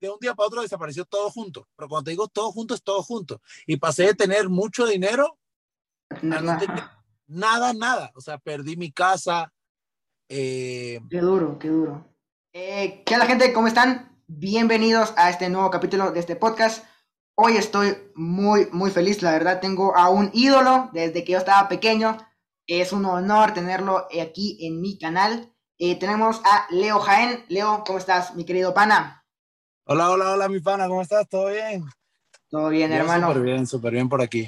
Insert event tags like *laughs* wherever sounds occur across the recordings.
de un día para otro desapareció todo junto. Pero cuando te digo todo junto, es todo junto. Y pasé de tener mucho dinero a no tener nada, nada. O sea, perdí mi casa. Eh... Qué duro, qué duro. Eh, ¿Qué onda, gente? ¿Cómo están? Bienvenidos a este nuevo capítulo de este podcast. Hoy estoy muy, muy feliz. La verdad, tengo a un ídolo desde que yo estaba pequeño. Es un honor tenerlo aquí en mi canal. Eh, tenemos a Leo Jaén. Leo, ¿cómo estás, mi querido pana? Hola, hola, hola, mi pana, ¿cómo estás? ¿Todo bien? Todo bien, hermano. Súper bien, súper bien por aquí.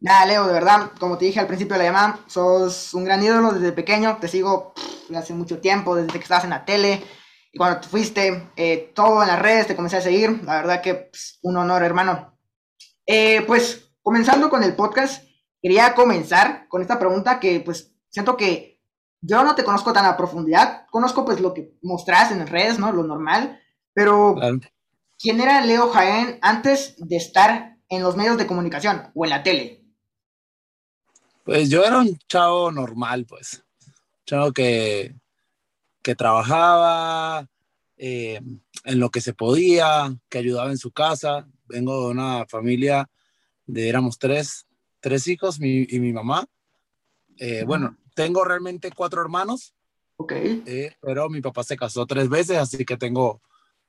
Nada, Leo, de verdad, como te dije al principio de la llamada, sos un gran ídolo desde pequeño, te sigo hace mucho tiempo, desde que estabas en la tele, y cuando te fuiste, eh, todo en las redes, te comencé a seguir, la verdad que pues, un honor, hermano. Eh, pues, comenzando con el podcast, quería comenzar con esta pregunta que, pues, siento que yo no te conozco tan a profundidad, conozco, pues, lo que mostras en las redes, ¿no? Lo normal, pero, ¿quién era Leo Jaén antes de estar en los medios de comunicación o en la tele? Pues yo era un chavo normal, pues. Un chavo que, que trabajaba eh, en lo que se podía, que ayudaba en su casa. Vengo de una familia de, éramos tres, tres hijos y mi mamá. Eh, bueno, tengo realmente cuatro hermanos. Ok. Eh, pero mi papá se casó tres veces, así que tengo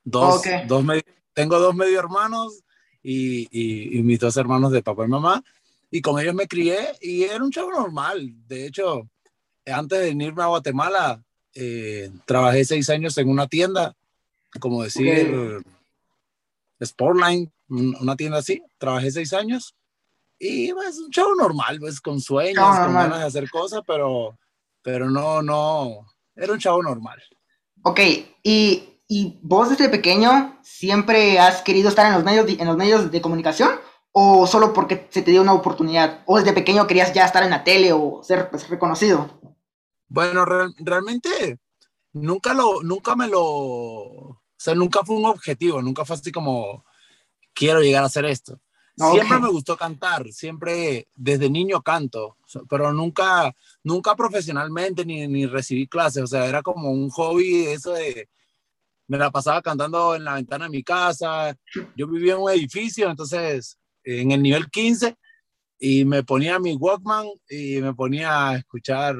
Dos, dos tengo dos medio hermanos y, y, mis dos hermanos de papá y mamá. Y con ellos me crié y era un chavo normal. De hecho, antes de irme a Guatemala, eh, trabajé seis años en una tienda, como decir, Sportline, una tienda así. Trabajé seis años y pues un chavo normal, pues con sueños, con ganas de hacer cosas, pero, pero no, no, era un chavo normal. Ok, y ¿Y vos desde pequeño siempre has querido estar en los medios de, en los medios de comunicación? ¿O solo porque se te dio una oportunidad? ¿O desde pequeño querías ya estar en la tele o ser pues, reconocido? Bueno, realmente nunca, lo, nunca me lo... O sea, nunca fue un objetivo, nunca fue así como, quiero llegar a hacer esto. Siempre me gustó cantar, siempre desde niño canto, pero nunca, nunca profesionalmente ni, ni recibí clases, o sea, era como un hobby eso de, me la pasaba cantando en la ventana de mi casa. Yo vivía en un edificio, entonces en el nivel 15 y me ponía mi Walkman y me ponía a escuchar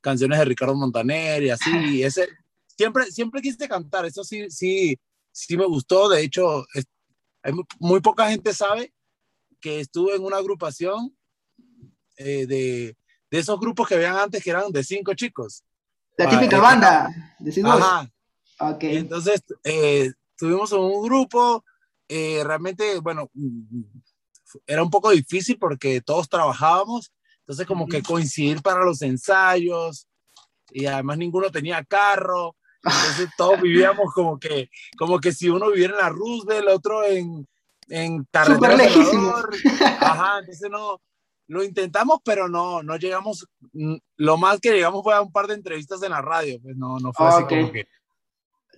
canciones de Ricardo Montaner y así. ese, siempre, siempre quise cantar, eso sí, sí, sí me gustó. De hecho, hay muy, poca gente sabe que estuve en una agrupación eh, de, de, esos grupos que veían antes que eran de cinco chicos. La típica banda de cinco. Ajá, entonces, eh, tuvimos un grupo, eh, realmente, bueno, era un poco difícil porque todos trabajábamos, entonces como que coincidir para los ensayos y además ninguno tenía carro, entonces todos *laughs* vivíamos como que, como que si uno viviera en la Roosevelt, el otro en, en carretera. *laughs* Ajá, entonces no, lo intentamos, pero no, no llegamos, lo más que llegamos fue a un par de entrevistas en la radio, pues no, no fue así como que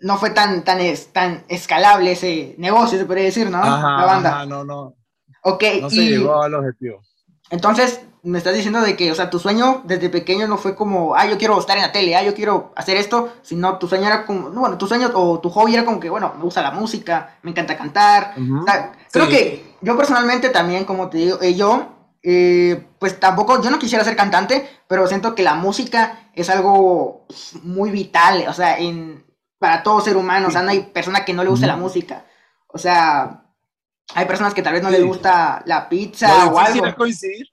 no fue tan, tan, tan escalable ese negocio, se podría decir, ¿no? la banda. no, no. Ok. No se llegó al objetivo. Entonces, me estás diciendo de que, o sea, tu sueño desde pequeño no fue como, ah, yo quiero estar en la tele, ah, yo quiero hacer esto, sino tu sueño era como, no, bueno, tu sueño o tu hobby era como que, bueno, me gusta la música, me encanta cantar. Creo que yo personalmente también, como te digo, eh, yo, eh, pues tampoco, yo no quisiera ser cantante, pero siento que la música es algo muy vital, o sea, en, para todo ser humano, o sea, no hay persona que no le guste la música. O sea, hay personas que tal vez no les gusta la pizza o algo. Es coincidir.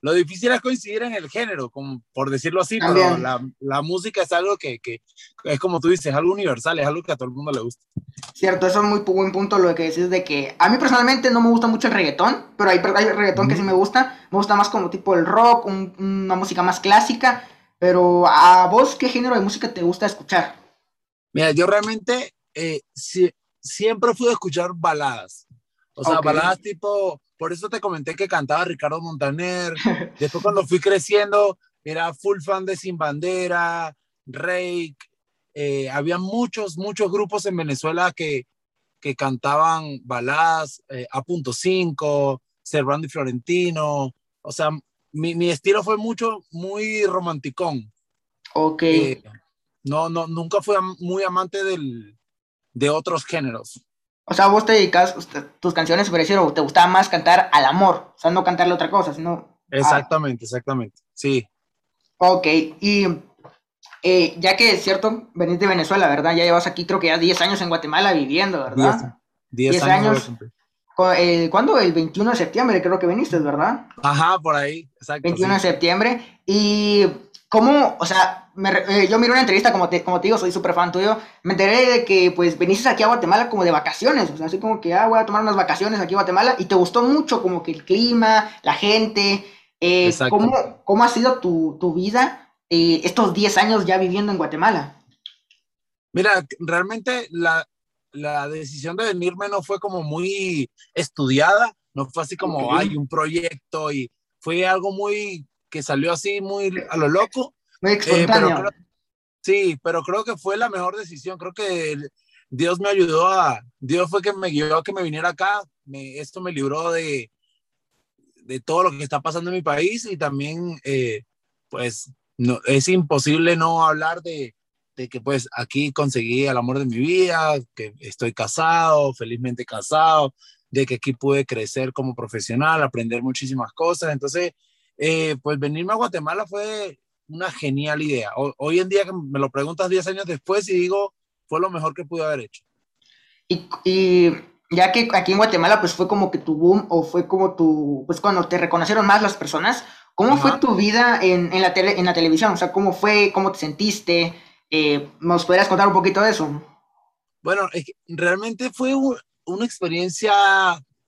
Lo difícil es coincidir en el género, como por decirlo así, pero la, la, música es algo que, que, es como tú dices, algo universal, es algo que a todo el mundo le gusta. Cierto, eso es muy buen punto lo que decís de que a mí personalmente no me gusta mucho el reggaetón, pero hay, hay reggaetón que sí me gusta, me gusta más como tipo el rock, una música más clásica, pero a vos, ¿qué género de música te gusta escuchar? Mira, yo realmente eh, siempre fui a escuchar baladas. O sea, baladas tipo, por eso te comenté que cantaba Ricardo Montaner. *laughs* Después cuando fui creciendo, era full fan de Sin Bandera, Rake. Eh, había muchos, muchos grupos en Venezuela que, que cantaban baladas, eh, A.5, Servando y Florentino. O sea, mi, mi, estilo fue mucho, muy romanticón. Ok. No, no, nunca fui muy amante del, de otros géneros. O sea, vos te dedicas, tus canciones parecieron, te gustaba más cantar al amor, o sea, no cantarle otra cosa, sino... Exactamente, exactamente, sí. Ok, y eh, ya que es cierto, venís de Venezuela, ¿verdad? Ya llevas aquí creo que ya 10 años en Guatemala viviendo, ¿verdad? 10 años. años eh, ¿Cuándo? El 21 de septiembre creo que viniste, ¿verdad? Ajá, por ahí, exacto. 21 de septiembre. Y cómo, o sea, eh, yo miré una entrevista, como te, como te digo, soy súper fan tuyo, me enteré de que pues viniste aquí a Guatemala como de vacaciones, o sea, así como que, ah, voy a tomar unas vacaciones aquí a Guatemala, y te gustó mucho como que el clima, la gente, eh, ¿cómo, ¿cómo, ha sido tu, tu vida estos 10 años ya viviendo en Guatemala? Mira, realmente la, la decisión de venirme no fue como muy estudiada, no fue así como, hay un proyecto y fue algo muy que salió así muy a lo loco. Muy eh, sí, pero creo que fue la mejor decisión. Creo que Dios me ayudó a, Dios fue que me guió a que me viniera acá. Me, esto me libró de, de todo lo que está pasando en mi país y también, eh, pues, no, es imposible no hablar de, que pues aquí conseguí el amor de mi vida, que estoy casado, felizmente casado, de que aquí pude crecer como profesional, aprender muchísimas cosas. Entonces, eh, pues venirme a Guatemala fue una genial idea. hoy en día me lo preguntas 10 años después y digo, fue lo mejor que pude haber hecho. Y, y, ya que aquí en Guatemala pues fue como que tu boom o fue como tu, pues cuando te reconocieron más las personas, ¿cómo fue tu vida en, en, la tele, en la televisión? O sea, ¿cómo fue? ¿Cómo te sentiste? Eh, ¿Nos podrías contar un poquito de eso? Bueno, realmente fue una experiencia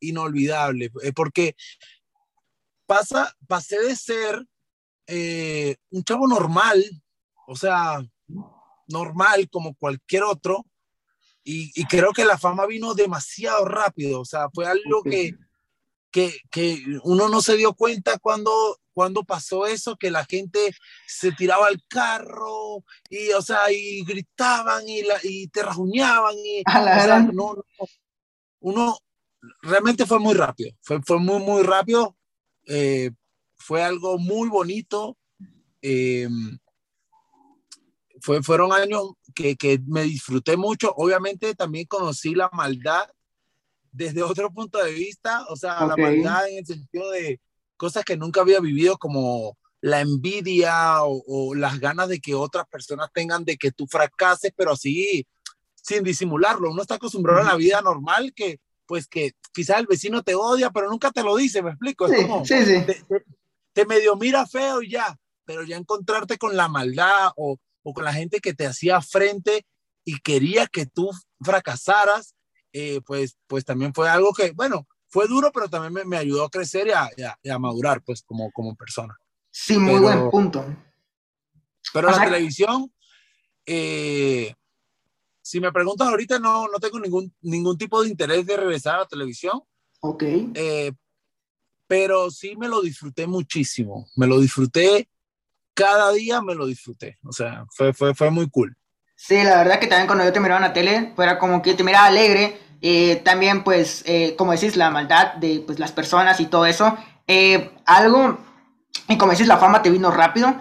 inolvidable, eh, porque pasa, pasé de ser eh, un chavo normal, o sea, normal como cualquier otro, y, y, creo que la fama vino demasiado rápido, o sea, fue algo que, que, que, uno no se dio cuenta cuando cuando pasó eso, que la gente se tiraba al carro y, o sea, y gritaban y, la, y te rajuñaban y, no, uno realmente fue muy rápido, fue, fue muy, muy rápido, eh, fue algo muy bonito, eh, fue, fueron años que, que me disfruté mucho, obviamente también conocí la maldad desde otro punto de vista, o sea, la maldad en el sentido de cosas que nunca había vivido como la envidia o, las ganas de que otras personas tengan de que tú fracases, pero así sin disimularlo. Uno está acostumbrado a la vida normal que pues que quizás el vecino te odia, pero nunca te lo dice, me explico. Sí, sí, sí. Te, medio mira feo y ya, pero ya encontrarte con la maldad o, o, con la gente que te hacía frente y quería que tú fracasaras, eh, pues, pues también fue algo que, bueno, fue duro, pero también me, me ayudó a crecer y a, y, a, madurar, pues, como, como persona. Sí, muy buen punto. Pero la televisión, eh, si me preguntas ahorita, no, no tengo ningún, ningún tipo de interés de regresar a la televisión. Ok. Eh, pero sí me lo disfruté muchísimo. Me lo disfruté, cada día me lo disfruté. O sea, fue, fue, fue muy cool. Sí, la verdad que también cuando yo te miraba en la tele, fuera como que te miraba alegre, eh, también, pues, eh, como decís, la maldad de pues, las personas y todo eso. Eh, algo, y como decís, la fama te vino rápido.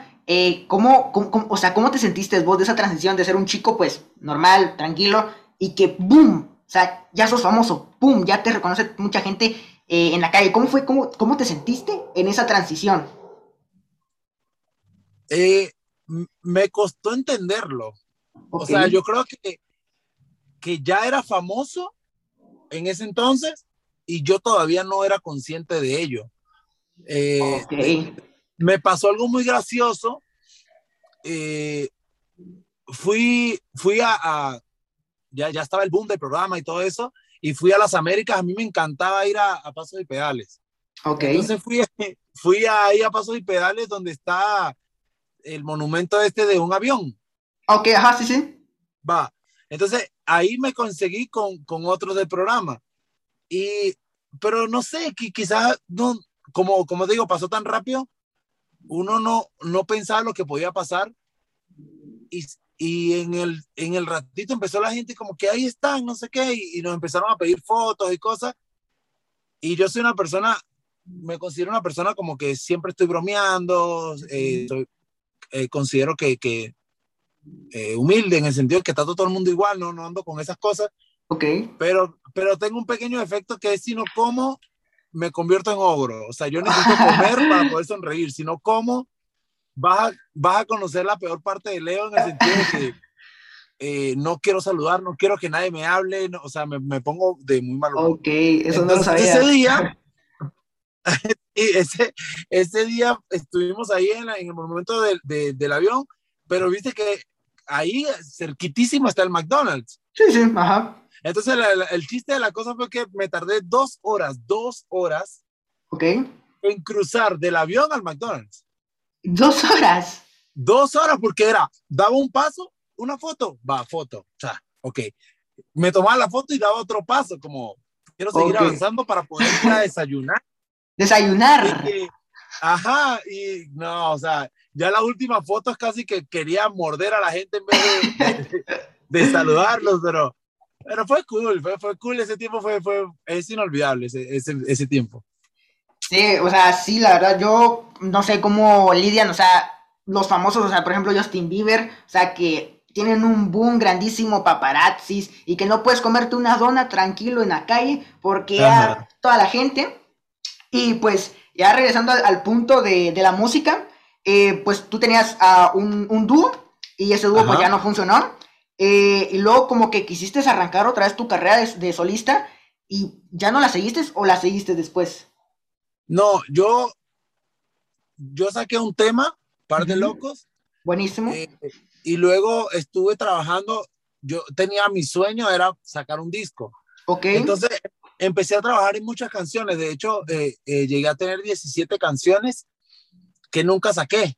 ¿cómo, cómo, o sea, ¿cómo te sentiste vos de esa transición de ser un chico, pues, normal, tranquilo, y que, ¡boom! O sea, ya sos famoso, ¡boom! Ya te reconoce mucha gente en la calle. ¿Cómo fue, cómo, cómo te sentiste en esa transición? me costó entenderlo. O sea, yo creo que, que ya era famoso, en ese entonces y yo todavía no era consciente de ello. Eh, me pasó algo muy gracioso. Eh, fui fui a, ya, ya estaba el boom del programa y todo eso, y fui a las Américas. A mí me encantaba ir a, a Pasos y Pedales. Okay. Entonces fui, *laughs* fui ahí a Pasos y Pedales donde está el monumento este de un avión. Ok, ajá, sí, sí. Va. Entonces, ahí me conseguí con, con otros del programa. Y, pero no sé, quizás, no, como, como digo, pasó tan rápido, uno no, no pensaba lo que podía pasar. Y, y en, el, en el ratito empezó la gente como que ahí están, no sé qué, y, nos empezaron a pedir fotos y cosas. Y yo soy una persona, me considero una persona como que siempre estoy bromeando, eh, eh, considero que, que, eh, humilde en el sentido de que está todo el mundo igual, no, no ando con esas cosas. Ok. Pero, pero tengo un pequeño efecto que es si no como, me convierto en ogro. O sea, yo necesito comer para poder sonreír. Si no como, vas a, vas a conocer la peor parte de Leo en el sentido de que *laughs* eh, no quiero saludar, no quiero que nadie me hable, o sea, me, me, pongo de muy mal humor. Ok, eso no lo sabía. Ese día, *laughs* ese, ese día estuvimos ahí en, en el momento de, de, del avión, pero viste que ahí cerquitísimo está el McDonald's. Sí, sí, ajá. Entonces el chiste de la cosa fue que me tardé dos horas, dos horas. Ok. En cruzar del avión al McDonald's. Dos horas. Dos horas porque era, daba un paso, una foto, va, foto. O sea, ok. Me tomaba la foto y daba otro paso, como quiero seguir avanzando para poder ir a desayunar. Desayunar. ajá, y no, o sea, ya la última foto es casi que quería morder a la gente en vez de, saludarlos, pero, pero fue cool, fue, fue cool, ese tiempo fue, fue, es inolvidable ese, ese, ese tiempo. Sí, o sea, sí, la verdad, yo no sé cómo lidian, o sea, los famosos, o sea, por ejemplo, Justin Bieber, o sea, que tienen un boom grandísimo paparazzis y que no puedes comerte una dona tranquilo en la calle porque toda la gente. Y pues ya regresando al, punto de, la música, eh, pues tú tenías a un, un, dúo y ese dúo pues ya no funcionó. Eh, y luego como que quisiste arrancar otra vez tu carrera de, solista y ya no la seguiste o la seguiste después. No, yo, yo saqué un tema, Par de Locos. Buenísimo. Eh, y luego estuve trabajando, yo tenía mi sueño, era sacar un disco. Ok. Entonces empecé a trabajar en muchas canciones, de hecho eh, eh, llegué a tener 17 canciones que nunca saqué.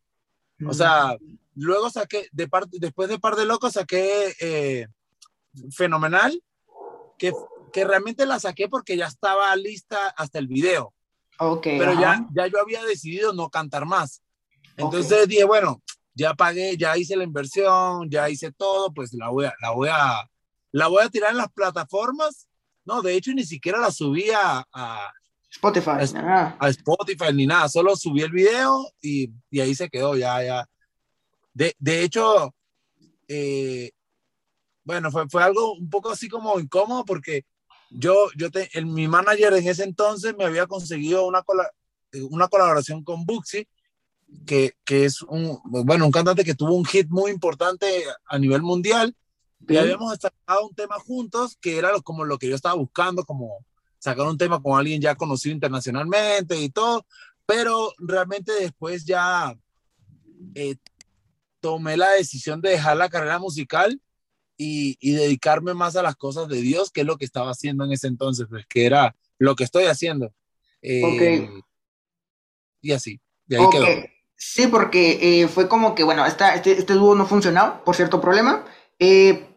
O sea, luego saqué, de después de Par de Locos saqué Fenomenal, que, que realmente la saqué porque ya estaba lista hasta el video. Ok. Pero ya, ya yo había decidido no cantar más. Entonces dije, bueno, ya pagué, ya hice la inversión, ya hice todo, pues la voy a, la voy a, la voy a tirar en las plataformas. No, de hecho ni siquiera la subí a, Spotify, a, Spotify ni nada, solo subí el video y, y ahí se quedó, ya, ya. De, de hecho, eh, bueno, fue, fue algo un poco así como incómodo porque yo, yo te, mi manager en ese entonces me había conseguido una, una colaboración con Buxi que, que, es un, bueno, un cantante que tuvo un hit muy importante a nivel mundial. Y habíamos sacado un tema juntos que era como lo que yo estaba buscando, como sacar un tema con alguien ya conocido internacionalmente y todo. Pero realmente después ya eh, tomé la decisión de dejar la carrera musical y, y, dedicarme más a las cosas de Dios, que es lo que estaba haciendo en ese entonces, pues que era lo que estoy haciendo. Eh, y así, de ahí quedó. Sí, porque eh, fue como que, bueno, esta, este, este dúo no funcionó por cierto problema. Eh,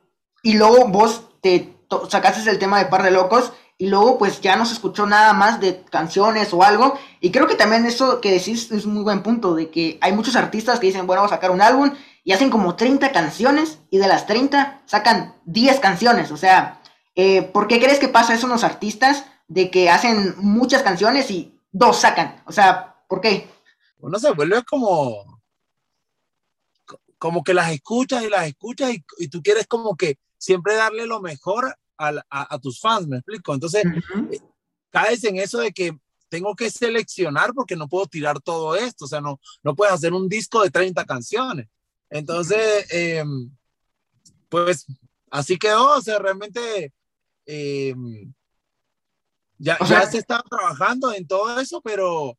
y luego vos te sacaste el tema de Par de Locos y luego pues ya no se escuchó nada más de canciones o algo. Y creo que también eso que decís es un muy buen punto, de que hay muchos artistas que dicen, bueno, vamos a sacar un álbum y hacen como 30 canciones y de las 30 sacan 10 canciones. O sea, eh, ¿por qué crees que pasa eso en los artistas de que hacen muchas canciones y dos sacan? O sea, ¿por qué? uno se vuelve como, como que las escuchas y las escuchas y, tú quieres como que siempre darle lo mejor a, tus fans, me explico. Entonces, eh, caes en eso de que tengo que seleccionar porque no puedo tirar todo esto, o sea, no, no puedes hacer un disco de 30 canciones. Entonces, em, pues así quedó, o sea, realmente em, ya, ya se estaba trabajando en todo eso, pero,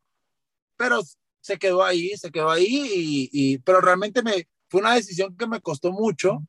pero se quedó ahí, se quedó ahí, y, pero realmente me, fue una decisión que me costó mucho.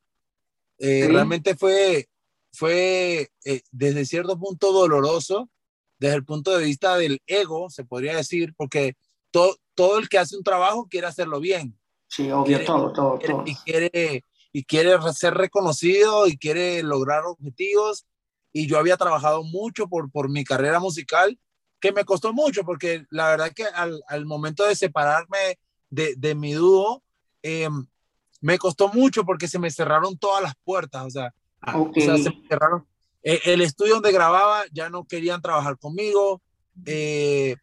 Eh, realmente fue, fue eh, desde cierto punto doloroso, desde el punto de vista del ego, se podría decir, porque todo, todo el que hace un trabajo quiere hacerlo bien. Sí, obvio, todo, todo, todo. Y quiere, y quiere ser reconocido y quiere lograr objetivos. Y yo había trabajado mucho por, por mi carrera musical que me costó mucho porque la verdad que al, al momento de separarme de, de mi dúo, em, me costó mucho porque se me cerraron todas las puertas, o sea, ah, o sea se me cerraron. E, el estudio donde grababa ya no querían trabajar conmigo, eh,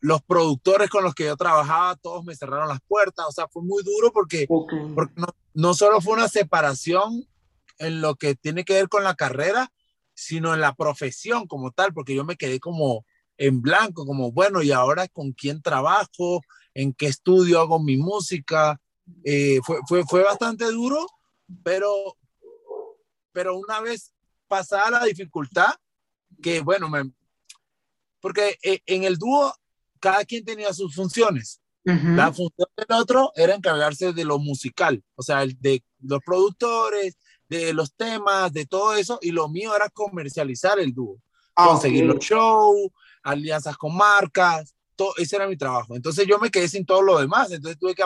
los productores con los que yo trabajaba, todos me cerraron las puertas, o sea, fue muy duro porque, porque no, no solo fue una separación en lo que tiene que ver con la carrera, sino en la profesión como tal, porque yo me quedé como en blanco, como, bueno, ¿y ahora con quién trabajo? ¿En qué estudio hago mi música? Eh, fue, fue, fue bastante duro, pero, pero una vez pasada la dificultad, que bueno, me, porque eh, en el dúo cada quien tenía sus funciones. La función del otro era encargarse de lo musical, o sea, de los productores, de los temas, de todo eso, y lo mío era comercializar el dúo, ah, conseguir los shows, alianzas con marcas, todo, ese era mi trabajo. Entonces yo me quedé sin todo lo demás, entonces tuve que,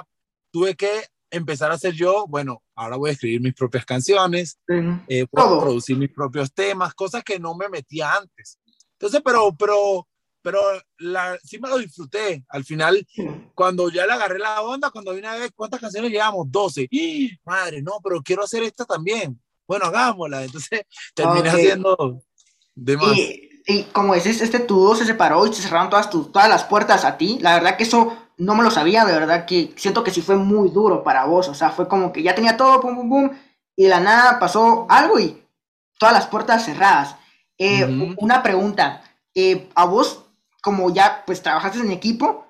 tuve que empezar a hacer yo, bueno, ahora voy a escribir mis propias canciones, eh, producir mis propios temas, cosas que no me metía antes. Entonces, pero, pero, pero la, sí me lo disfruté. Al final, cuando ya le agarré la onda, cuando vine a ver cuántas canciones llevamos, 12. ¡Y, madre, no, pero quiero hacer esta también. Bueno, hagámosla. Entonces, terminé haciendo de más. Y, como dices, este tubo se separó y se cerraron todas, todas las puertas a ti. La verdad que eso no me lo sabía, de verdad que siento que sí fue muy duro para vos. O sea, fue como que ya tenía todo, pum, pum, pum, y de la nada pasó algo y todas las puertas cerradas. Eh, una pregunta, eh, a vos, como ya pues trabajaste en equipo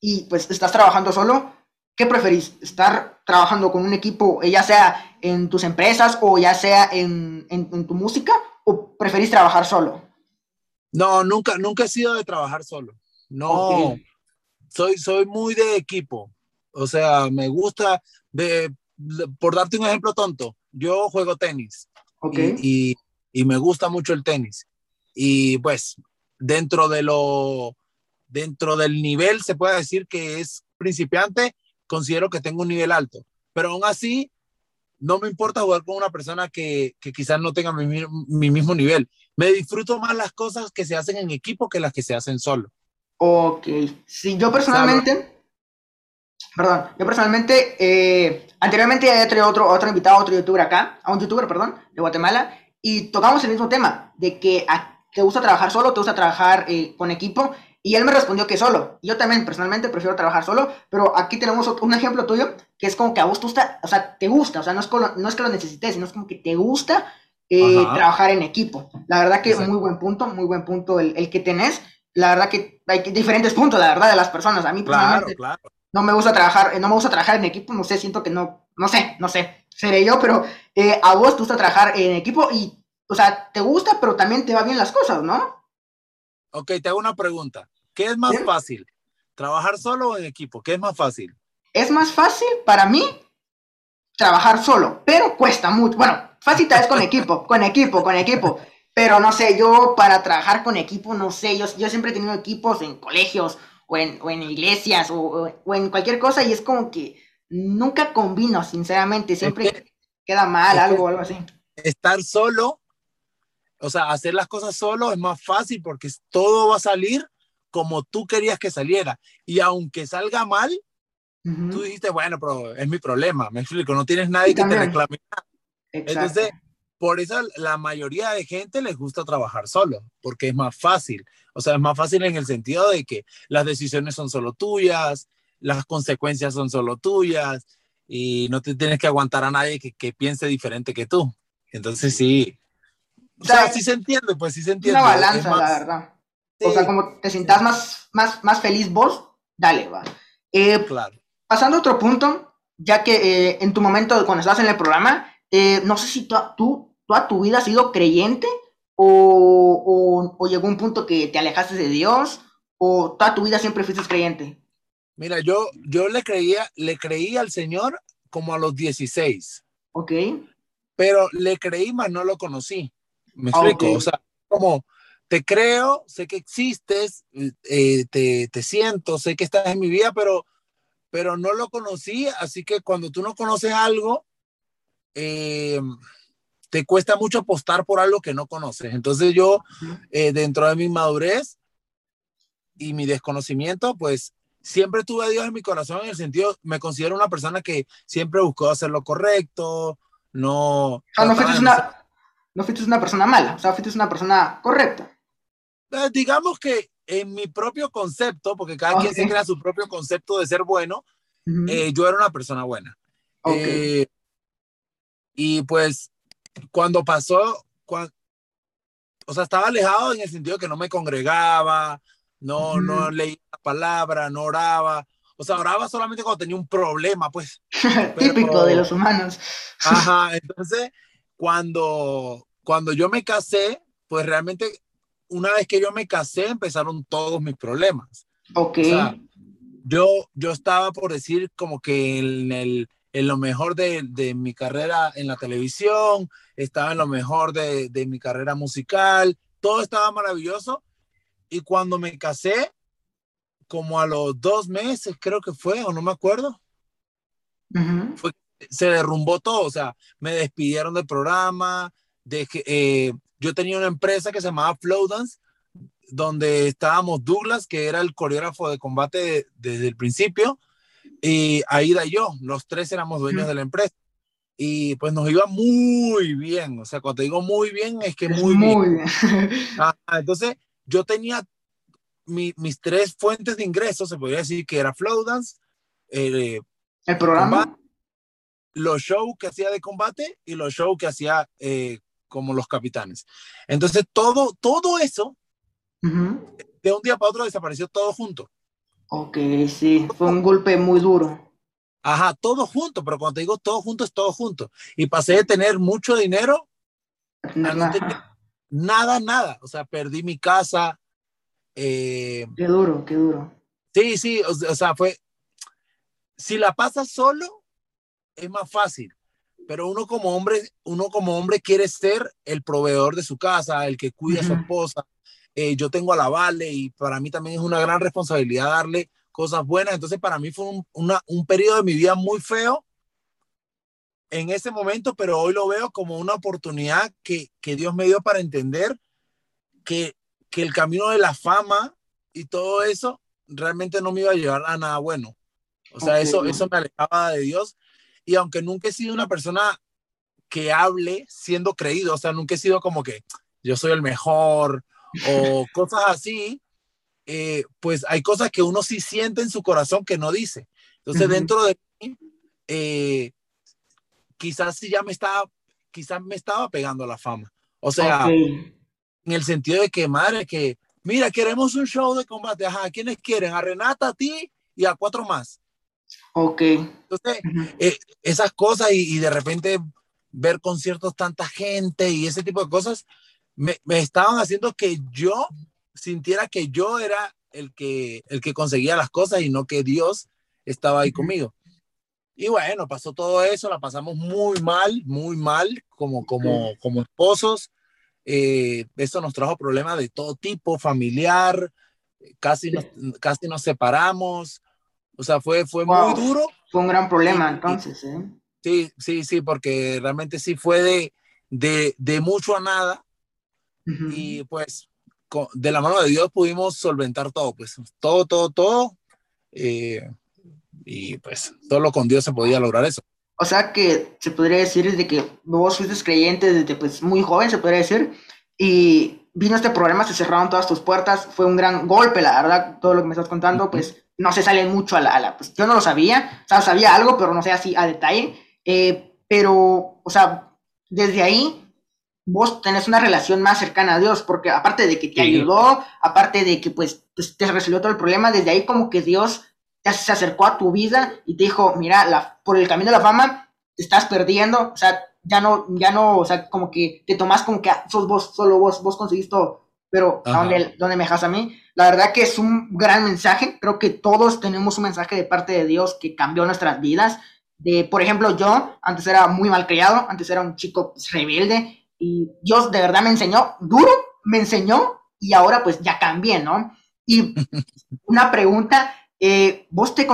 y pues estás trabajando solo, ¿qué preferís? ¿Estar trabajando con un equipo, ya sea en tus empresas o ya sea en, en, tu música, o preferís trabajar solo? No, nunca, nunca he sido de trabajar solo. No, soy, soy muy de equipo. O sea, me gusta de, por darte un ejemplo tonto, yo juego tenis. y, y me gusta mucho el tenis. Y pues dentro de lo, dentro del nivel se puede decir que es principiante, considero que tengo un nivel alto, pero aún así no me importa jugar con una persona que, que quizás no tenga mi, mi, mismo nivel. Me disfruto más las cosas que se hacen en equipo que las que se hacen solo. Ok, sí, yo personalmente, perdón, yo personalmente, eh, anteriormente había traído otro, otro invitado, otro youtuber acá, a un youtuber, perdón, de Guatemala, y tocamos el mismo tema, de que te gusta trabajar solo, te gusta trabajar eh, con equipo, y él me respondió que solo. Yo también personalmente prefiero trabajar solo, pero aquí tenemos un ejemplo tuyo, que es como que a vos te gusta, o sea, te gusta, o sea, no es, no es que lo necesites, sino es como que te gusta eh, trabajar en equipo. La verdad que muy buen punto, muy buen punto el, el, que tenés. La verdad que hay diferentes puntos, la verdad, de las personas. A mí personalmente no me gusta trabajar, eh, no me gusta trabajar en equipo, no sé, siento que no, no sé, no sé, seré yo, pero eh, a vos te gusta trabajar en equipo y, o sea, te gusta, pero también te va bien las cosas, ¿no? Ok, te hago una pregunta. ¿Qué es más fácil? ¿Trabajar solo o en equipo? ¿Qué es más fácil? Es más fácil para mí trabajar solo, pero cuesta mucho. Bueno, fácil es con equipo, *laughs* con equipo, con equipo. Pero no sé, yo para trabajar con equipo, no sé, yo, yo siempre he tenido equipos en colegios o en, o en iglesias o, o, en cualquier cosa y es como que nunca combino, sinceramente, siempre queda mal algo algo así. Estar solo, o sea, hacer las cosas solo es más fácil porque todo va a salir como tú querías que saliera. Y aunque salga mal, tú dijiste, bueno, pero es mi problema, me explico, no tienes nadie que te reclame. Entonces, por eso la mayoría de gente les gusta trabajar solo, porque es más fácil. O sea, es más fácil en el sentido de que las decisiones son solo tuyas, las consecuencias son solo tuyas y no te tienes que aguantar a nadie que, que piense diferente que tú. Entonces sí. O sea, sí se entiende, pues sí se entiende. Una balanza, la verdad. O sea, como te sientas más, más, más feliz vos, dale, va. Eh, claro. Pasando a otro punto, ya que eh, en tu momento, cuando estabas en el programa, eh, no sé si tú, tú, toda tu vida has sido creyente o, o, o, llegó un punto que te alejaste de Dios o toda tu vida siempre fuiste creyente. Mira, yo, yo le creía, le creí al Señor como a los 16. Ok. Pero le creí, más no lo conocí. Me explico. O sea, como te creo, sé que existes, eh, te, te, siento, sé que estás en mi vida, pero, pero no lo conocí. Así que cuando tú no conoces algo, eh, te cuesta mucho apostar por algo que no conoces. Entonces yo, eh, dentro de mi madurez y mi desconocimiento, pues siempre tuve a Dios en mi corazón en el sentido, me considero una persona que siempre buscó hacer lo correcto, no... Ah, no fuiste una, no fuiste una persona mala, o sea, fuiste una persona correcta. Eh, digamos que en mi propio concepto, porque cada quien se crea su propio concepto de ser bueno, eh, yo era una persona buena. Eh, y pues cuando pasó, cuando, o sea, estaba alejado en el sentido de que no me congregaba, no, no leía la palabra, no oraba. O sea, oraba solamente cuando tenía un problema, pues. *laughs* Típico de los humanos. Ajá, entonces, cuando, cuando yo me casé, pues realmente, una vez que yo me casé, empezaron todos mis problemas. Ok. yo, yo estaba por decir como que en, el, en lo mejor de, de, mi carrera en la televisión, estaba en lo mejor de, de mi carrera musical, todo estaba maravilloso. Y cuando me casé, como a los dos meses, creo que fue, o no me acuerdo, fue, se derrumbó todo, o sea, me despidieron del programa, de que, eh, yo tenía una empresa que se llamaba Flowdance, donde estábamos Douglas, que era el coreógrafo de combate desde el principio, y Aida y yo, los tres éramos dueños de la empresa. Y pues nos iba muy bien, o sea, cuando digo muy bien, es que muy, muy bien. *laughs* entonces, yo tenía mis tres fuentes de ingresos, se podría decir que era Flowdance, eh, el programa, los shows que hacía de combate y los shows que hacía eh, como los capitanes. Entonces, todo, todo eso, de un día para otro desapareció todo junto. Ok, sí, fue un golpe muy duro. Ajá, todo junto, pero cuando te digo todo junto es todo junto. Y pasé de tener mucho dinero nada, nada, nada. O sea, perdí mi casa. Eh, qué duro, qué duro. Sí, sí, o, o sea, fue, si la pasas solo, es más fácil pero uno como hombre, uno como hombre quiere ser el proveedor de su casa, el que cuida a su esposa. Eh, yo tengo a la Vale y para mí también es una gran responsabilidad darle cosas buenas. Entonces para mí fue un, una, un periodo de mi vida muy feo en ese momento, pero hoy lo veo como una oportunidad que, que Dios me dio para entender que, que el camino de la fama y todo eso realmente no me iba a llevar a nada bueno. O sea, eso, eso me alejaba de Dios y aunque nunca he sido una persona que hable siendo creído, o sea, nunca he sido como que yo soy el mejor o *laughs* cosas así, eh, pues hay cosas que uno sí siente en su corazón que no dice. Entonces, dentro de mí, eh, quizás sí ya me estaba, quizás me estaba pegando la fama. O sea, en el sentido de que, madre, que, mira, queremos un show de combate. Ajá, ¿quiénes quieren? A Renata, a ti y a cuatro más. Ok. Entonces, eh, esas cosas y, de repente ver conciertos tanta gente y ese tipo de cosas me, me, estaban haciendo que yo sintiera que yo era el que, el que conseguía las cosas y no que Dios estaba ahí conmigo. Y bueno, pasó todo eso, la pasamos muy mal, muy mal como, como, como esposos. Eh, eso nos trajo problemas de todo tipo, familiar, casi nos, casi nos separamos, o sea, fue, fue muy duro. Fue un gran problema entonces, ¿eh? Sí, sí, sí, porque realmente sí fue de, de, de mucho a nada. Y pues de la mano de Dios pudimos solventar todo, pues todo, todo, todo. Eh, y pues solo con Dios se podía lograr eso. O sea que se podría decir desde que vos fuiste creyente desde pues muy joven, se podría decir, y vino este problema, se cerraron todas tus puertas, fue un gran golpe, la verdad, todo lo que me estás contando, pues no se sale mucho a la, pues yo no lo sabía, o sea, sabía algo, pero no sé así a detalle, eh, pero, o sea, desde ahí vos tenés una relación más cercana a Dios, porque aparte de que te ayudó, aparte de que pues, pues, te resolvió todo el problema, desde ahí como que Dios se acercó a tu vida y te dijo, mira, la, por el camino de la fama te estás perdiendo, o sea, ya no, ya no, o sea, como que te tomás como que ah, sos vos, solo vos, vos conseguís todo, pero ¿a dónde, dónde me dejas a mí? La verdad que es un gran mensaje. Creo que todos tenemos un mensaje de parte de Dios que cambió nuestras vidas. De, por ejemplo, yo antes era muy mal criado, antes era un chico pues, rebelde y Dios de verdad me enseñó duro, me enseñó y ahora pues ya cambié, ¿no? Y *laughs* una pregunta, eh, ¿vos te,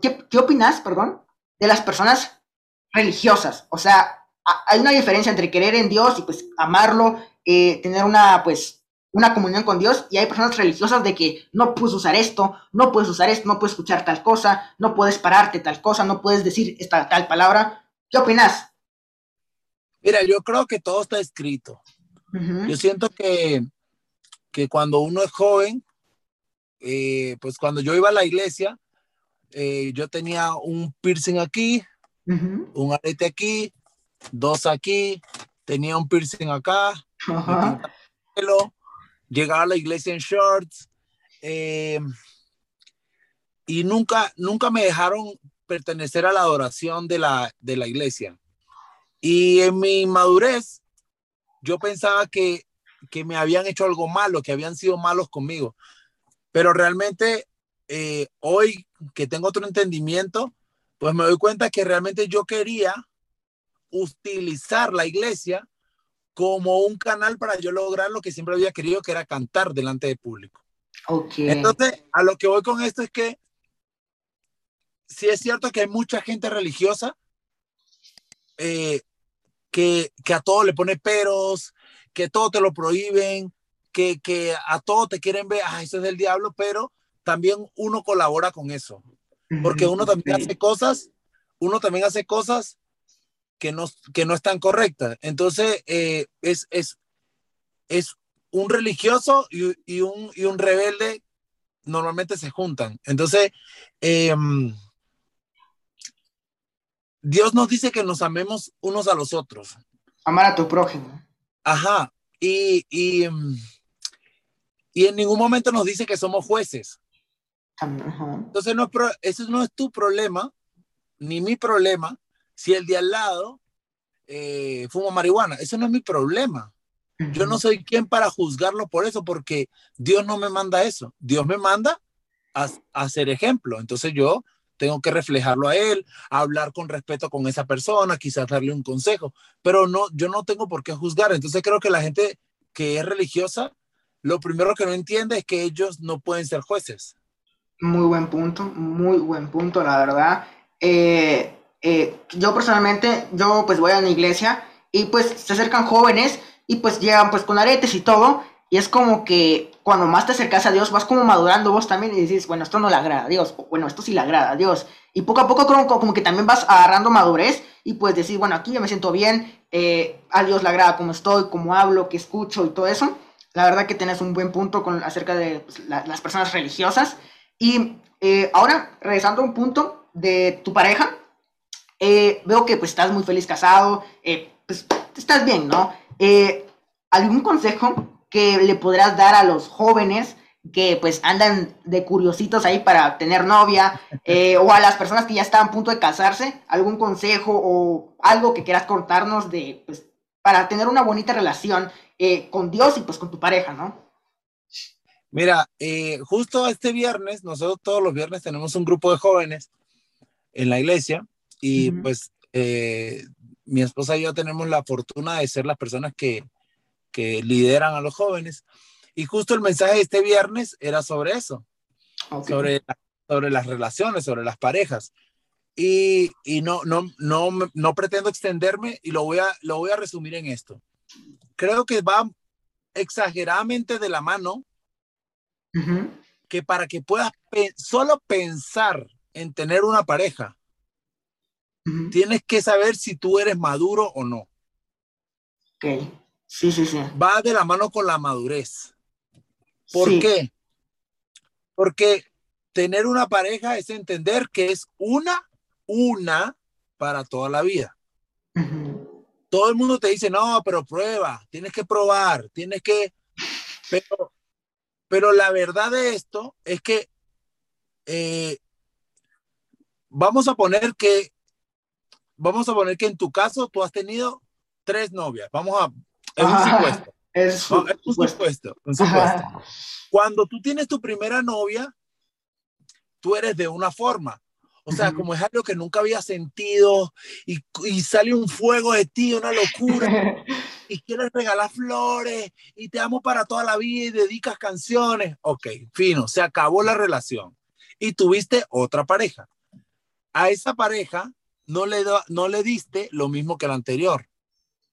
qué, qué opinas, perdón, de las personas religiosas? O sea, hay una diferencia entre querer en Dios y pues amarlo, eh, tener una pues una comunión con Dios y hay personas religiosas de que no puedes usar esto, no puedes usar esto, no puedes escuchar tal cosa, no puedes pararte tal cosa, no puedes decir esta tal palabra. ¿Qué opinas? Mira, yo creo que todo está escrito. Yo siento que, que cuando uno es joven, eh, pues cuando yo iba a la iglesia, eh, yo tenía un piercing aquí, un arete aquí, dos aquí, tenía un piercing acá, pelo, llegaba a la iglesia en shorts, eh, y nunca, nunca me dejaron pertenecer a la adoración de la, de la iglesia. Y en mi madurez, yo pensaba que, que me habían hecho algo malo, que habían sido malos conmigo. Pero realmente eh, hoy que tengo otro entendimiento, pues me doy cuenta que realmente yo quería utilizar la iglesia como un canal para yo lograr lo que siempre había querido, que era cantar delante del público. Okay. Entonces, a lo que voy con esto es que sí es cierto que hay mucha gente religiosa eh, que, que, a todo le pone peros, que todo te lo prohíben, que, que a todo te quieren ver, ah, eso es del diablo, pero también uno colabora con eso, porque uno también sí. hace cosas, uno también hace cosas que no, que no están correctas. Entonces, eh, es, es, es un religioso y, y, un, y un rebelde normalmente se juntan. Entonces, eh, Dios nos dice que nos amemos unos a los otros. Amar a tu prójimo. Ajá. Y, y, y en ningún momento nos dice que somos jueces. Ajá. Entonces, no, eso no es tu problema, ni mi problema, si el de al lado eh, fuma marihuana. Eso no es mi problema. Yo no soy quien para juzgarlo por eso, porque Dios no me manda eso. Dios me manda a, a ser ejemplo. Entonces yo tengo que reflejarlo a él, hablar con respeto con esa persona, quizás darle un consejo, pero no, yo no tengo por qué juzgar. Entonces creo que la gente que es religiosa, lo primero que no entiende es que ellos no pueden ser jueces. Muy buen punto, muy buen punto, la verdad. Eh, eh, yo personalmente, yo pues voy a una iglesia y pues se acercan jóvenes y pues llegan pues con aretes y todo, y es como que cuando más te acercas a Dios, vas como madurando vos también y dices, bueno, esto no le agrada a Dios, bueno, esto sí le agrada a Dios. Y poco a poco como, como que también vas agarrando madurez y pues decir, bueno, aquí ya me siento bien, eh, a Dios le agrada cómo estoy, cómo hablo, qué escucho y todo eso. La verdad que tienes un buen punto con, acerca de pues, la, las personas religiosas. Y eh, ahora, regresando a un punto de tu pareja, eh, veo que pues estás muy feliz casado, pues estás bien, ¿no? ¿Algún consejo que le podrás dar a los jóvenes que pues andan de curiositos ahí para tener novia eh, o a las personas que ya están a punto de casarse, algún consejo o algo que quieras contarnos de pues para tener una bonita relación eh, con Dios y pues con tu pareja, ¿no? Mira, eh, justo este viernes, nosotros todos los viernes tenemos un grupo de jóvenes en la iglesia y uh -huh. pues mi esposa y yo tenemos la fortuna de ser las personas que, que lideran a los jóvenes. Y justo el mensaje de este viernes era sobre eso, okay. sobre, sobre las relaciones, sobre las parejas. Y, y no, no, no, no pretendo extenderme y lo voy, a, lo voy a resumir en esto. Creo que va exageradamente de la mano uh -huh. que para que puedas pe solo pensar en tener una pareja, uh -huh. tienes que saber si tú eres maduro o no. Ok. Sí, sí, sí. Va de la mano con la madurez. ¿Por sí. qué? Porque tener una pareja es entender que es una, una para toda la vida. Uh -huh. Todo el mundo te dice, no, pero prueba, tienes que probar, tienes que... Pero, pero la verdad de esto es que eh, vamos a poner que, vamos a poner que en tu caso tú has tenido tres novias. Vamos a, es un supuesto. Es, no, es un supuesto. Un supuesto. Cuando tú tienes tu primera novia, tú eres de una forma. O sea, uh -huh. como es algo que nunca había sentido y, y, sale un fuego de ti, una locura. *laughs* y quieres regalar flores y te amo para toda la vida y dedicas canciones. Ok, fino, se acabó la relación. Y tuviste otra pareja. A esa pareja no le, do, no le diste lo mismo que la anterior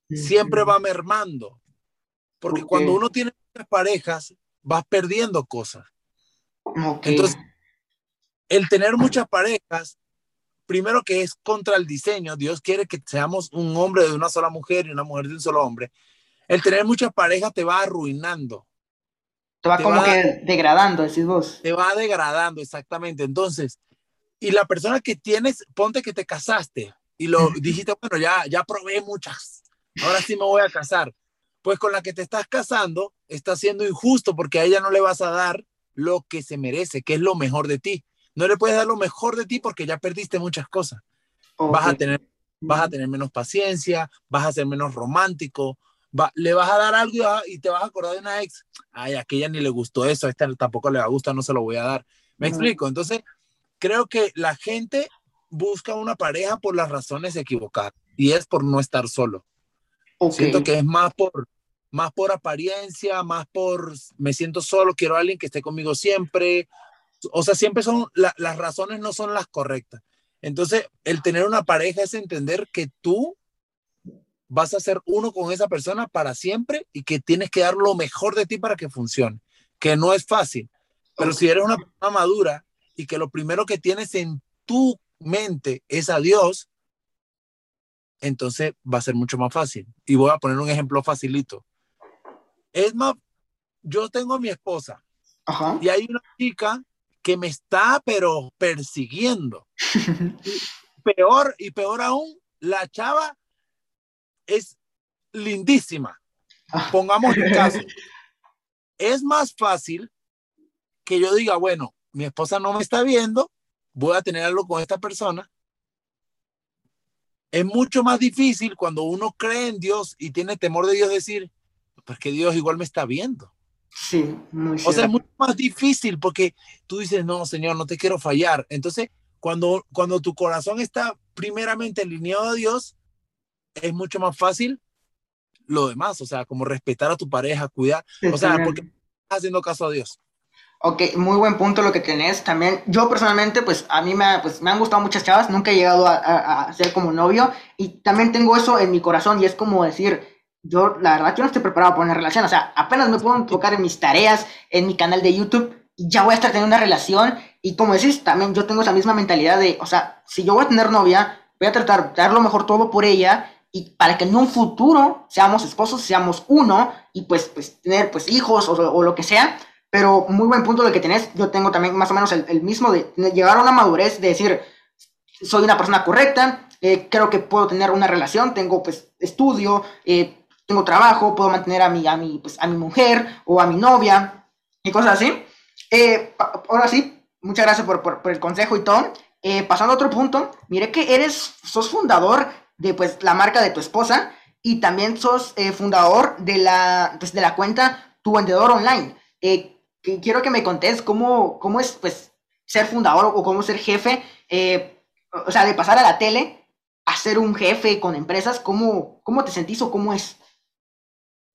siempre va mermando. Porque okay. cuando uno tiene muchas parejas, vas perdiendo cosas. Okay. Entonces, el tener muchas parejas, primero que es contra el diseño, Dios quiere que seamos un hombre de una sola mujer y una mujer de un solo hombre. El tener muchas parejas te va arruinando. Te va te como va, que degradando, decís vos. Te va degradando, exactamente. Entonces, y la persona que tienes, ponte que te casaste y lo dijiste, bueno, ya, ya probé muchas ahora sí me voy a casar. pues con la que te estás casando está siendo injusto porque a ella no le vas a dar lo que se merece, que es lo mejor de ti. No le puedes dar lo mejor de ti porque ya perdiste muchas cosas. Vas a tener vas a tener menos paciencia, vas a ser menos romántico, le vas a dar algo y, te vas a acordar de una ex, ay, aquella ni le gustó eso, a esta tampoco le va a gustar, no se lo voy a dar. Me explico, entonces creo que la gente busca una pareja por las razones equivocadas y es por no estar solo. Siento que es más por, más por apariencia, más por me siento solo, quiero a alguien que esté conmigo siempre. O sea, siempre son, las razones no son las correctas. Entonces, el tener una pareja es entender que tú vas a ser uno con esa persona para siempre y que tienes que dar lo mejor de ti para que funcione, que no es fácil. Pero si eres una persona madura y que lo primero que tienes en tu mente es a Dios, entonces va a ser mucho más fácil. Y voy a poner un ejemplo facilito. Es más, yo tengo a mi esposa y hay una chica que me está pero persiguiendo. *laughs* peor y peor aún, la chava es lindísima. Ah. Pongamos el caso. *laughs* Es más fácil que yo diga, bueno, mi esposa no me está viendo, voy a tener algo con esta persona. Es mucho más difícil cuando uno cree en Dios y tiene temor de Dios decir, pues que Dios igual me está viendo. Sí, muy O sea, es mucho más difícil porque tú dices, no, Señor, no te quiero fallar. Entonces, cuando, cuando tu corazón está primeramente alineado a Dios, es mucho más fácil lo demás, o sea, como respetar a tu pareja, cuidar, o sea, porque estás haciendo caso a Dios. Ok, muy buen punto lo que tenés. También, yo personalmente, pues a mí me, pues, me han gustado muchas chavas, nunca he llegado a, a, ser como novio y también tengo eso en mi corazón y es como decir, yo la verdad yo no estoy preparado para una relación, o sea, apenas me puedo enfocar en mis tareas, en mi canal de YouTube y ya voy a estar teniendo una relación y como decís, también yo tengo esa misma mentalidad de, o sea, si yo voy a tener novia, voy a tratar de dar lo mejor todo por ella y para que en un futuro seamos esposos, seamos uno y pues, pues tener pues hijos o, lo que sea. Pero muy buen punto lo que tenés. Yo tengo también más o menos el, mismo de, llegar a una madurez de decir, soy una persona correcta, eh, creo que puedo tener una relación, tengo pues estudio, eh, tengo trabajo, puedo mantener a mi, a mi, pues, a mi mujer o a mi novia y cosas así. Eh, ahora sí, muchas gracias por, por, el consejo y todo. pasando a otro punto, mire que eres, sos fundador de pues la marca de tu esposa y también sos eh, fundador de la, pues, de la cuenta Tu Vendedor Online. Quiero que me contes cómo, cómo es pues ser fundador o cómo ser jefe, eh, o sea, de pasar a la tele a ser un jefe con empresas, ¿cómo, cómo te sentís o cómo es?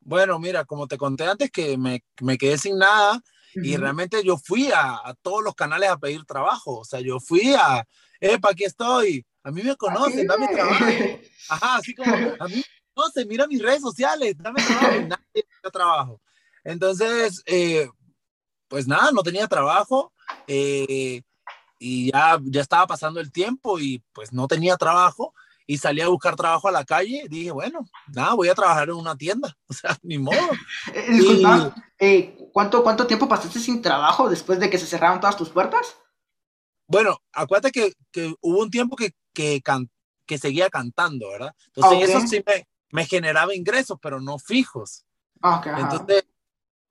Bueno, mira, como te conté antes que me, me quedé sin nada y realmente yo fui a, a, todos los canales a pedir trabajo, o sea, yo fui a, epa, aquí estoy, a mí me conocen, dame trabajo. *laughs* Ajá, así como, a mí me conocen, mira mis redes sociales, dame trabajo, nadie me trabajo. Entonces, eh, pues nada, no tenía trabajo eh, y ya, ya estaba pasando el tiempo y pues no tenía trabajo y salí a buscar trabajo a la calle. Dije, bueno, nada, voy a trabajar en una tienda, *laughs* o sea, ni modo. *laughs* Eh, disculpa, ¿cuánto, ¿cuánto tiempo pasaste sin trabajo después de que se cerraron todas tus puertas? Bueno, acuérdate que, que hubo un tiempo que, que, que seguía cantando, ¿verdad? Entonces eso sí me, me, generaba ingresos, pero no fijos. Okay, Entonces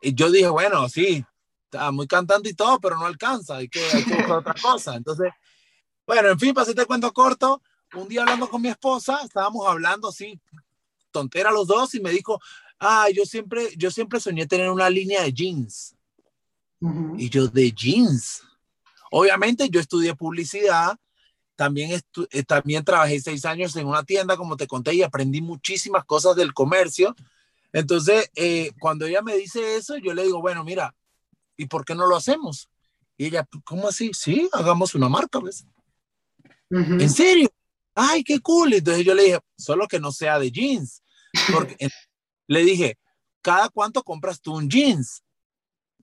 yo dije, bueno, sí, está muy cantante y todo, pero no alcanza, hay que, hay que buscar otra cosa. Entonces, bueno, en fin, para hacerte cuento corto, un día hablando con mi esposa, estábamos hablando así, tontera los dos, y me dijo, ah, yo siempre, yo siempre soñé tener una línea de jeans. Y yo, de jeans. Obviamente yo estudié publicidad, también, eh, también trabajé seis años en una tienda, como te conté, y aprendí muchísimas cosas del comercio. Entonces, eh, cuando ella me dice eso, yo le digo, bueno, mira, ¿y por qué no lo hacemos? Y ella, ¿cómo así? Sí, hagamos una marca, ¿ves? ¿En serio? Ay, qué cool. Entonces yo le dije, solo que no sea de jeans. Porque le dije, ¿cada cuánto compras tú un jeans?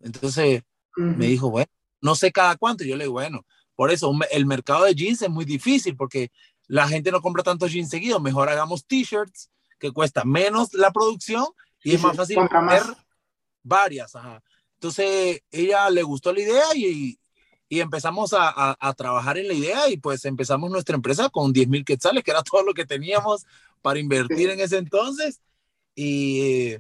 Entonces me dijo, bueno, no sé cada cuánto. yo le digo, bueno, por eso el mercado de jeans es muy difícil porque la gente no compra tantos jeans seguidos. Mejor hagamos t-shirts que cuesta menos la producción y es más fácil comprar varias. Entonces, ella le gustó la idea y, y empezamos a, a, trabajar en la idea y pues empezamos nuestra empresa con 10 mil quetzales, que era *laughs* todo lo que teníamos para invertir en ese entonces. Y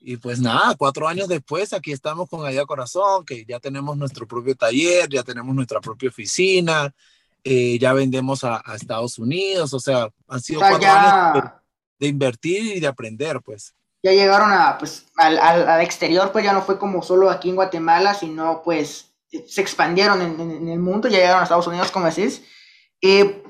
Y pues nada, cuatro años después aquí estamos con Allá Corazón, que ya tenemos nuestro propio taller, ya tenemos nuestra propia oficina, eh, ya vendemos a, Estados Unidos, o sea, han sido cuatro años de, invertir y de aprender, pues. Ya llegaron a, pues, al, al, exterior, pues ya no fue como solo aquí en Guatemala, sino pues se expandieron en, el mundo, ya llegaron a Estados Unidos, como decís. Eh,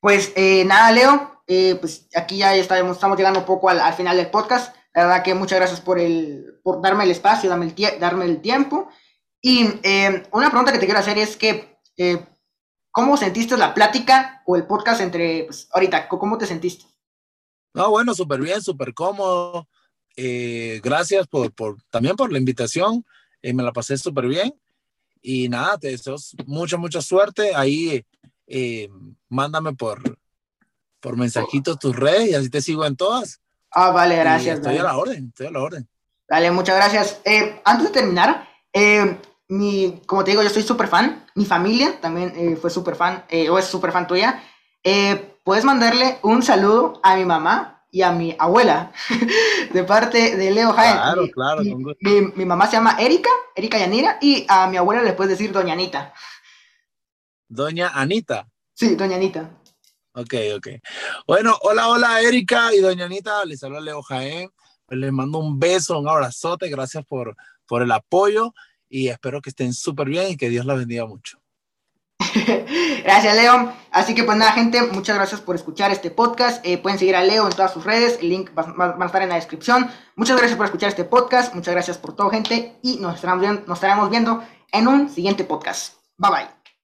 pues eh, nada, Leo, eh, pues aquí ya estamos, llegando un poco al, al, final del podcast. La verdad que muchas gracias por, el, por darme el espacio, darme el, darme el tiempo. Y una pregunta que te quiero hacer es que, ¿cómo sentiste la plática o el podcast entre, pues ahorita, cómo te sentiste? No, bueno, súper bien, súper cómodo. gracias por, por, también por la invitación. me la pasé súper bien. Y nada, te deseo mucha, mucha suerte. Ahí eh, mándame por, por mensajito tus redes y así te sigo en todas. Ah, vale, gracias. estoy a la orden, estoy a la orden. Dale, muchas gracias. Eh, antes de terminar, eh, mi, como te digo, yo soy súper fan. Mi familia también fue súper fan, o es súper fan tuya. Puedes mandarle un saludo a mi mamá, y a mi abuela, *laughs* de parte de Leo Jaén. Claro, claro. Mi, mi, mamá se llama Erika, Erika Yanira, y a mi abuela le puedes decir Doña Anita. Doña Anita. Sí, Doña Anita. Ok, ok. Bueno, hola, hola Erika y Doña Anita, les habla Leo Jaén. Les mando un beso, un abrazote, gracias por, por el apoyo y espero que estén súper bien y que Dios la bendiga mucho. *laughs* gracias, Leo. Así que, pues nada, gente, muchas gracias por escuchar este podcast. Eh, pueden seguir a Leo en todas sus redes. El link va, a estar en la descripción. Muchas gracias por escuchar este podcast. Muchas gracias por todo, gente. Y nos estaremos, nos estaremos viendo en un siguiente podcast. Bye bye.